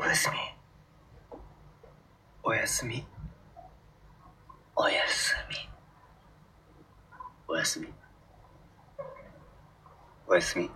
おやすみ。おやすみ。おやすみ。おやすみ。おやすみ。